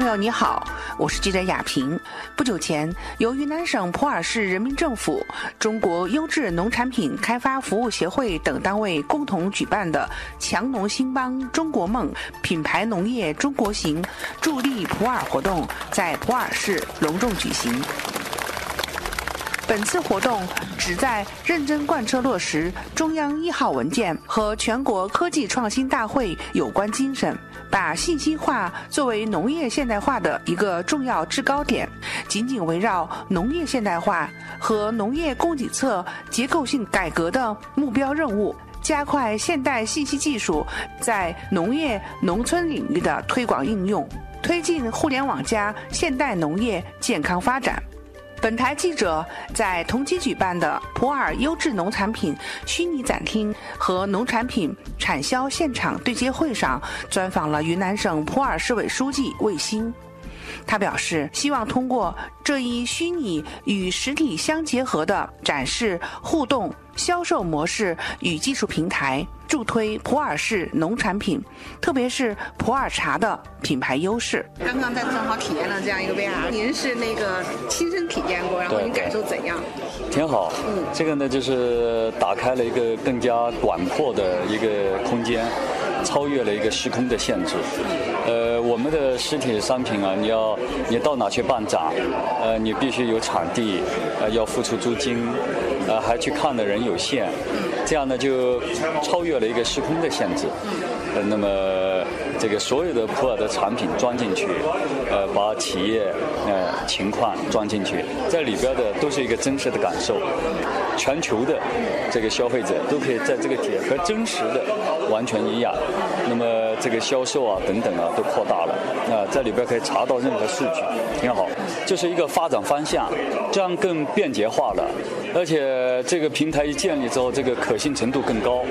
朋友你好，我是记者雅萍。不久前，由云南省普洱市人民政府、中国优质农产品开发服务协会等单位共同举办的“强农兴邦中国梦”品牌农业中国行助力普洱活动在普洱市隆重举行。本次活动旨在认真贯彻落实中央一号文件和全国科技创新大会有关精神。把信息化作为农业现代化的一个重要制高点，紧紧围绕农业现代化和农业供给侧结构性改革的目标任务，加快现代信息技术在农业农村领域的推广应用，推进互联网加现代农业健康发展。本台记者在同期举办的普洱优质农产品虚拟展厅和农产品产销现场对接会上，专访了云南省普洱市委书记魏星。他表示，希望通过这一虚拟与实体相结合的展示、互动、销售模式与技术平台。助推普洱市农产品，特别是普洱茶的品牌优势。刚刚在正好体验了这样一个 VR，您是那个亲身体验过，然后您感受怎样？挺好，嗯，这个呢就是打开了一个更加广阔的一个空间，超越了一个时空的限制。呃，我们的实体商品啊，你要你到哪去办展？呃，你必须有场地，呃，要付出租金，呃，还去看的人有限。这样呢，就超越了一个时空的限制。呃，那么这个所有的普洱的产品装进去，呃，把企业呃情况装进去，在里边的都是一个真实的感受。全球的这个消费者都可以在这个点和真实的完全一样。那么这个销售啊等等啊都扩大了啊，在里边可以查到任何数据，挺好。这是一个发展方向，这样更便捷化了。而且这个平台一建立之后，这个可信程度更高。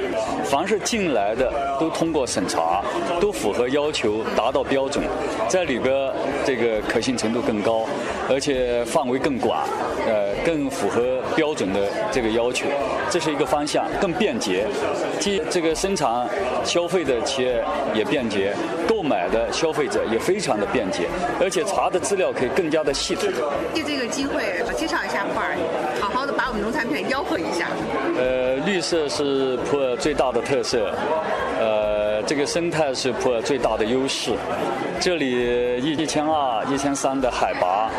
凡是进来的都通过审查，都符合要求，达到标准，在里边这个可信程度更高，而且范围更广，呃，更符合标准的这个要求。这是一个方向，更便捷，既这个生产消费的企业也便捷，购买的消费者也非常的便捷，而且查的资料可以更加的系统。借这个机会，介绍一下普洱，好好的把。我们农产品吆喝一下。呃，绿色是普洱最大的特色，呃，这个生态是普洱最大的优势。这里一一千二、一千三的海拔，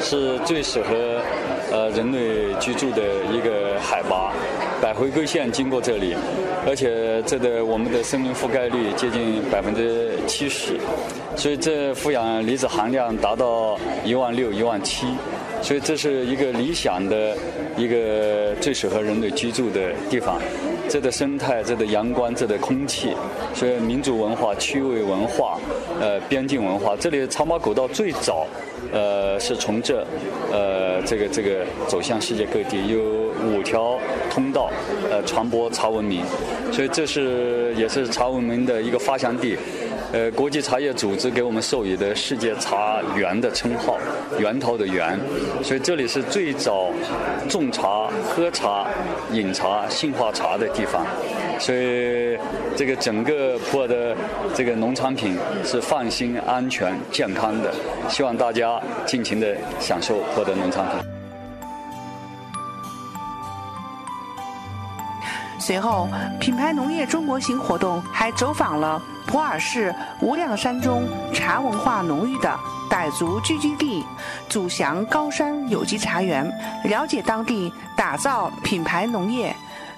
是最适合呃人类居住的一个海拔。百回归线经过这里，而且这的我们的森林覆盖率接近百分之七十，所以这负氧离子含量达到一万六、一万七。所以这是一个理想的一个最适合人类居住的地方，这的生态、这的阳光、这的空气，所以民族文化、区位文化、呃边境文化，这里茶马古道最早，呃是从这，呃这个这个走向世界各地，有五条通道，呃传播茶文明，所以这是也是茶文明的一个发祥地。呃，国际茶叶组织给我们授予的世界茶园的称号，源头的源，所以这里是最早种茶、喝茶、饮茶、兴化茶的地方，所以这个整个普洱的这个农产品是放心、安全、健康的，希望大家尽情的享受普洱的农产品。随后，品牌农业中国行活动还走访了。普洱市无量山中茶文化浓郁的傣族聚居地祖祥高山有机茶园，了解当地打造品牌农业、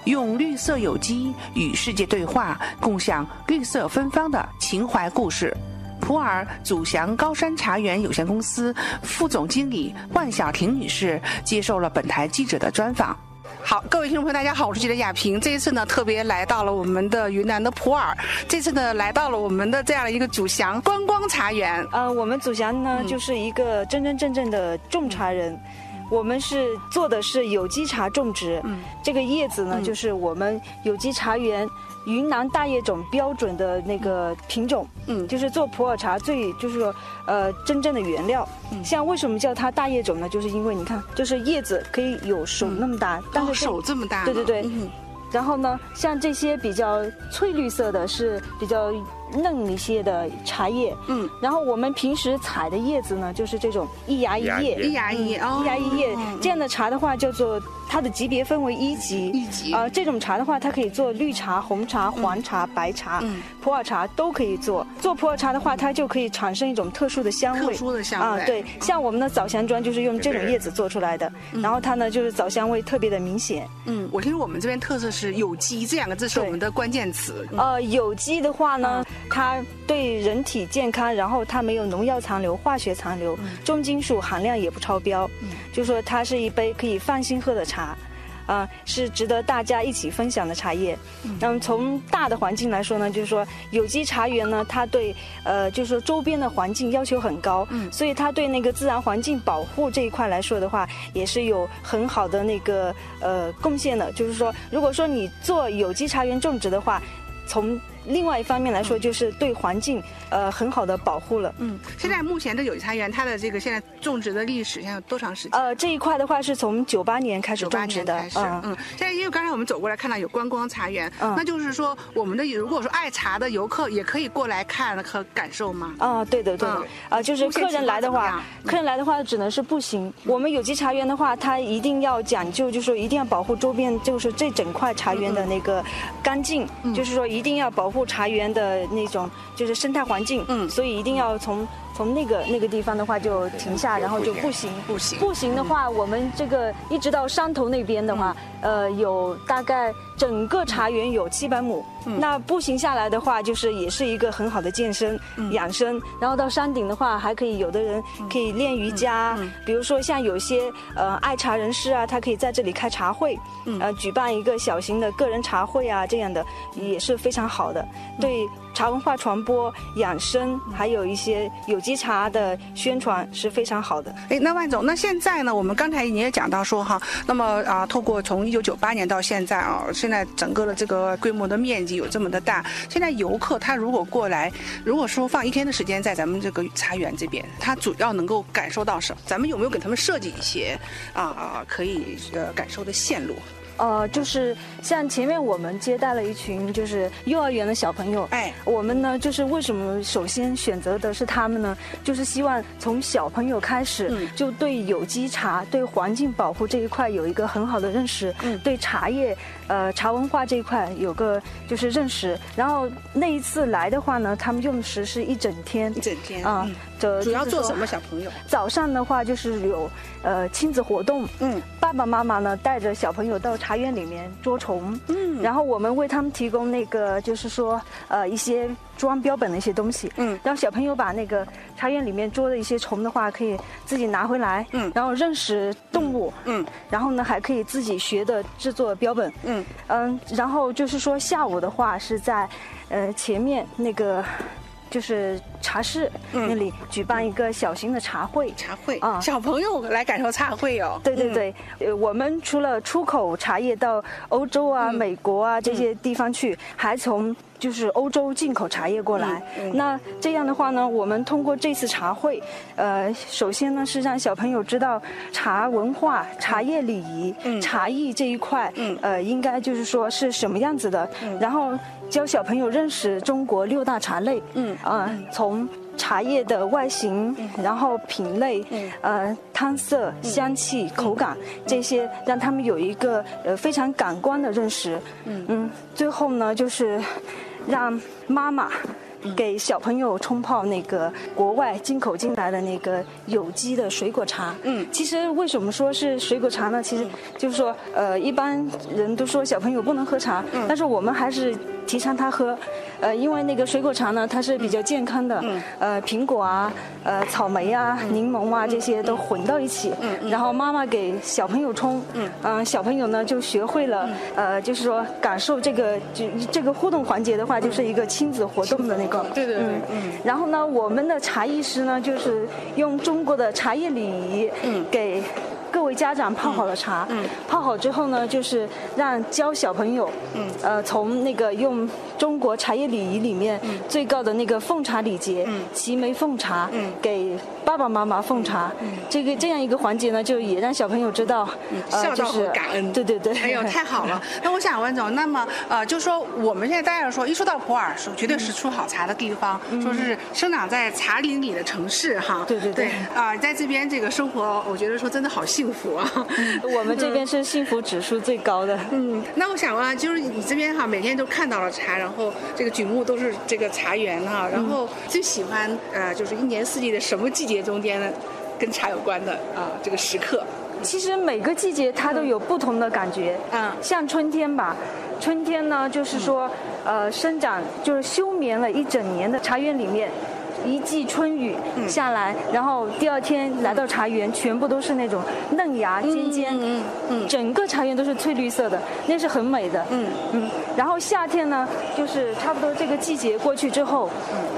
用绿色有机与世界对话、共享绿色芬芳的情怀故事。普洱祖祥高山茶园有限公司副总经理万小婷女士接受了本台记者的专访。好，各位听众朋友，大家好，我是记者亚平。这一次呢，特别来到了我们的云南的普洱。这次呢，来到了我们的这样的一个祖祥观光茶园。呃，我们祖祥呢，就是一个真真正正的种茶人。我们是做的是有机茶种植。嗯，这个叶子呢，就是我们有机茶园。云南大叶种标准的那个品种，嗯，就是做普洱茶最就是说，呃，真正的原料。嗯，像为什么叫它大叶种呢？就是因为你看，就是叶子可以有手那么大，但是手这么大。对对对。然后呢，像这些比较翠绿色的是比较嫩一些的茶叶，嗯，然后我们平时采的叶子呢，就是这种一芽一叶，一芽一叶，一芽一叶这样的茶的话，叫做它的级别分为一级，一级。啊，这种茶的话，它可以做绿茶、红茶、黄茶、白茶，普洱茶都可以做。做普洱茶的话，它就可以产生一种特殊的香味，特殊的香味。啊，对，像我们的枣香砖就是用这种叶子做出来的，然后它呢就是枣香味特别的明显。嗯，我听说我们这边特色是有机这。两个字是我们的关键词。呃，有机的话呢，它对人体健康，然后它没有农药残留、化学残留，重金属含量也不超标，就说它是一杯可以放心喝的茶。啊，是值得大家一起分享的茶叶。那么从大的环境来说呢，就是说有机茶园呢，它对呃，就是说周边的环境要求很高，嗯，所以它对那个自然环境保护这一块来说的话，也是有很好的那个呃贡献的。就是说，如果说你做有机茶园种植的话，从另外一方面来说，就是对环境呃很好的保护了。嗯，现在目前的有机茶园，它的这个现在种植的历史现在有多长时间？呃，这一块的话是从九八年开始种植的。嗯嗯。现在因为刚才我们走过来看到有观光茶园，那就是说我们的如果说爱茶的游客也可以过来看和感受吗？啊，对的对的。啊，就是客人来的话，客人来的话只能是步行。我们有机茶园的话，它一定要讲究，就是说一定要保护周边，就是这整块茶园的那个干净，就是说一定要保护。茶园的那种就是生态环境，嗯，所以一定要从从那个那个地方的话就停下，然后就步行。步行。步行的话，我们这个一直到山头那边的话，呃，有大概。整个茶园有七百亩，那步行下来的话，就是也是一个很好的健身养生。然后到山顶的话，还可以有的人可以练瑜伽，比如说像有些呃爱茶人士啊，他可以在这里开茶会，呃举办一个小型的个人茶会啊，这样的也是非常好的，对茶文化传播、养生，还有一些有机茶的宣传是非常好的。哎，那万总，那现在呢？我们刚才你也讲到说哈，那么啊，透过从一九九八年到现在啊，现在整个的这个规模的面积有这么的大，现在游客他如果过来，如果说放一天的时间在咱们这个茶园这边，他主要能够感受到什么？咱们有没有给他们设计一些啊可以呃感受的线路？呃，就是像前面我们接待了一群就是幼儿园的小朋友，哎，我们呢就是为什么首先选择的是他们呢？就是希望从小朋友开始就对有机茶、对环境保护这一块有一个很好的认识，嗯，对茶叶、呃茶文化这一块有个就是认识。然后那一次来的话呢，他们用时是一整天，一整天啊。主要做什么？小朋友早上的话就是有呃亲子活动，嗯，爸爸妈妈呢带着小朋友到茶园里面捉虫，嗯，然后我们为他们提供那个就是说呃一些装标本的一些东西，嗯，然后小朋友把那个茶园里面捉的一些虫的话可以自己拿回来，嗯，然后认识动物，嗯，然后呢还可以自己学的制作标本，嗯。嗯，然后就是说下午的话是在呃前面那个。就是茶室那里举办一个小型的茶会，茶会啊，小朋友来感受茶会哦。对对对，呃，我们除了出口茶叶到欧洲啊、美国啊这些地方去，还从就是欧洲进口茶叶过来。那这样的话呢，我们通过这次茶会，呃，首先呢是让小朋友知道茶文化、茶叶礼仪、茶艺这一块，呃，应该就是说是什么样子的，然后。教小朋友认识中国六大茶类，嗯。啊，从茶叶的外形，然后品类，呃，汤色、香气、口感这些，让他们有一个呃非常感官的认识，嗯。嗯，最后呢就是让妈妈。给小朋友冲泡那个国外进口进来的那个有机的水果茶。嗯，其实为什么说是水果茶呢？其实就是说，呃，一般人都说小朋友不能喝茶，嗯。但是我们还是提倡他喝。呃，因为那个水果茶呢，它是比较健康的。嗯。呃，苹果啊，呃，草莓啊，柠檬啊，这些都混到一起。嗯然后妈妈给小朋友冲。嗯。嗯，小朋友呢就学会了，呃，就是说感受这个就这个互动环节的话，就是一个亲子活动的那个。对对对。嗯。然后呢，我们的茶艺师呢，就是用中国的茶叶礼仪，嗯，给。各位家长泡好了茶，嗯泡好之后呢，就是让教小朋友，嗯。呃，从那个用中国茶叶礼仪里面最高的那个奉茶礼节，嗯。齐眉奉茶，嗯。给爸爸妈妈奉茶，这个这样一个环节呢，就也让小朋友知道，孝道和感恩。对对对。哎呦，太好了！那我想问总，那么呃，就说我们现在大家说，一说到普洱，说绝对是出好茶的地方，说是生长在茶林里的城市哈。对对对。啊，在这边这个生活，我觉得说真的好幸。福啊！我们这边是幸福指数最高的。嗯，那我想问，就是你这边哈，每天都看到了茶，然后这个举目都是这个茶园哈，然后最喜欢呃，就是一年四季的什么季节中间，跟茶有关的啊这个时刻？其实每个季节它都有不同的感觉。嗯，像春天吧，春天呢就是说呃生长就是休眠了一整年的茶园里面。一季春雨下来，然后第二天来到茶园，全部都是那种嫩芽尖尖，嗯嗯整个茶园都是翠绿色的，那是很美的。嗯嗯。然后夏天呢，就是差不多这个季节过去之后，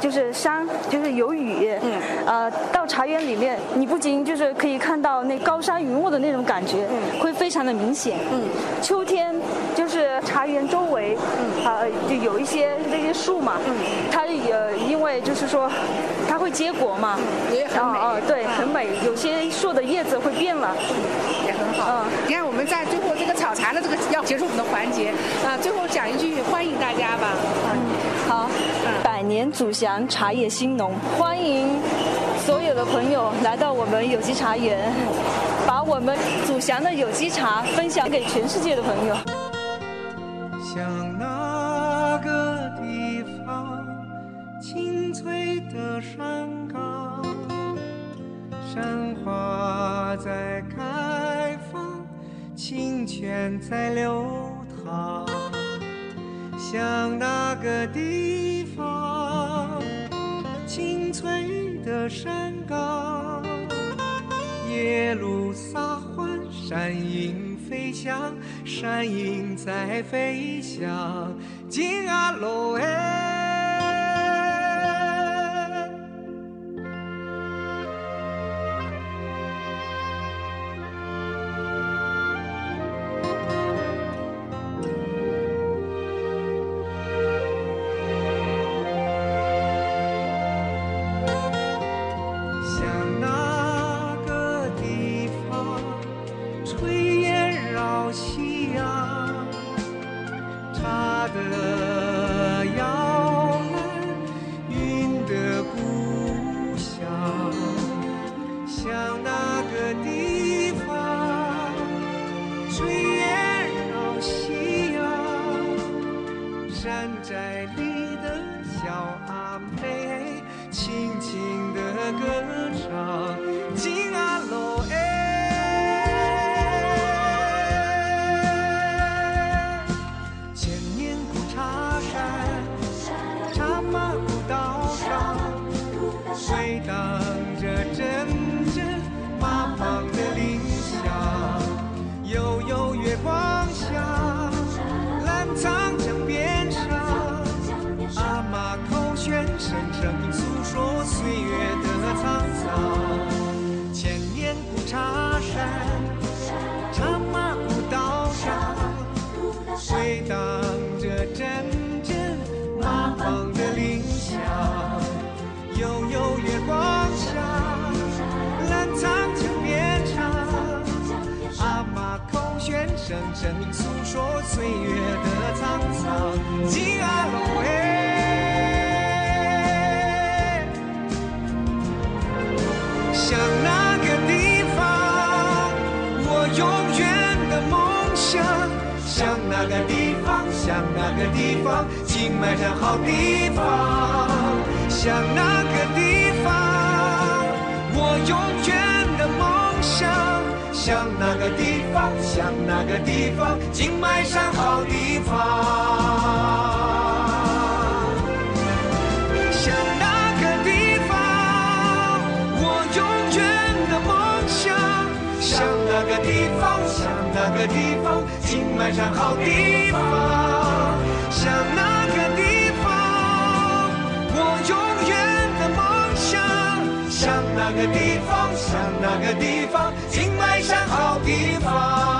就是山就是有雨，嗯呃，到茶园里面，你不仅就是可以看到那高山云雾的那种感觉，会非常的明显。嗯。秋天就是茶园周围，嗯啊，就有一些那些树嘛，嗯它也因为就是说。它会结果嘛？也很美。哦，对，很美。有些树的叶子会变了，也很好。嗯，你看我们在最后这个炒茶的这个要结束我们的环节，啊，最后讲一句欢迎大家吧。嗯，好。百年祖祥，茶叶兴农，欢迎所有的朋友来到我们有机茶园，把我们祖祥的有机茶分享给全世界的朋友。向那个地方。青翠的山岗，山花在开放，清泉在流淌。向那个地方，青翠的山岗，耶路撒欢，山鹰飞翔，山鹰在飞翔。金阿罗哎。声声诉说岁月的沧桑，吉阿罗哎，像那个地方，我永远的梦想，像那个地方，像那个地方，金麦山好地方，像那个地方，我永远的梦想。向那个地方，向那个地方，金麦山好地方。向那个地方，我永远的梦想。向那个地方，向那个地方，金麦山好地方。向那个地方，我永远的梦想。向那个地方，向那个地方，金。好地方。